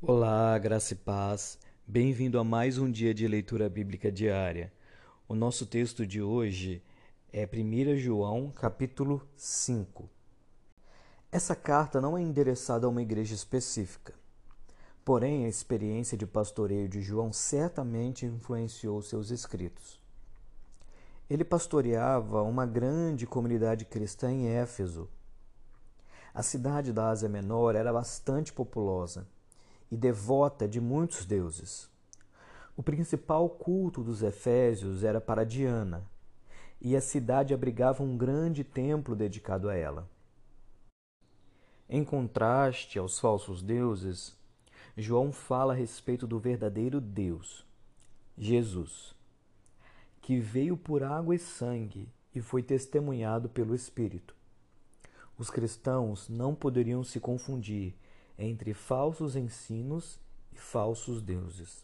Olá, graça e paz. Bem-vindo a mais um dia de leitura bíblica diária. O nosso texto de hoje é 1 João, capítulo 5. Essa carta não é endereçada a uma igreja específica. Porém, a experiência de pastoreio de João certamente influenciou seus escritos. Ele pastoreava uma grande comunidade cristã em Éfeso. A cidade da Ásia Menor era bastante populosa e devota de muitos deuses. O principal culto dos Efésios era para Diana, e a cidade abrigava um grande templo dedicado a ela. Em contraste aos falsos deuses, João fala a respeito do verdadeiro Deus, Jesus, que veio por água e sangue e foi testemunhado pelo Espírito. Os cristãos não poderiam se confundir entre falsos ensinos e falsos deuses.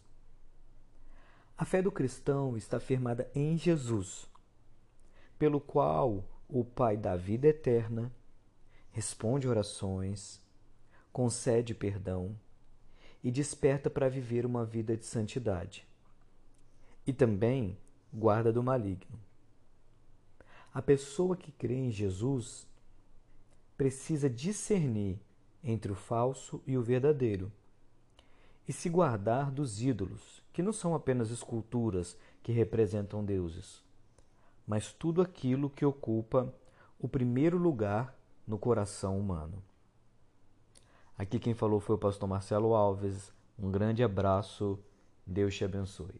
A fé do cristão está firmada em Jesus, pelo qual o Pai dá vida eterna, responde orações, concede perdão e desperta para viver uma vida de santidade. E também guarda do maligno. A pessoa que crê em Jesus precisa discernir entre o falso e o verdadeiro, e se guardar dos ídolos, que não são apenas esculturas que representam deuses, mas tudo aquilo que ocupa o primeiro lugar no coração humano. Aqui quem falou foi o pastor Marcelo Alves. Um grande abraço. Deus te abençoe.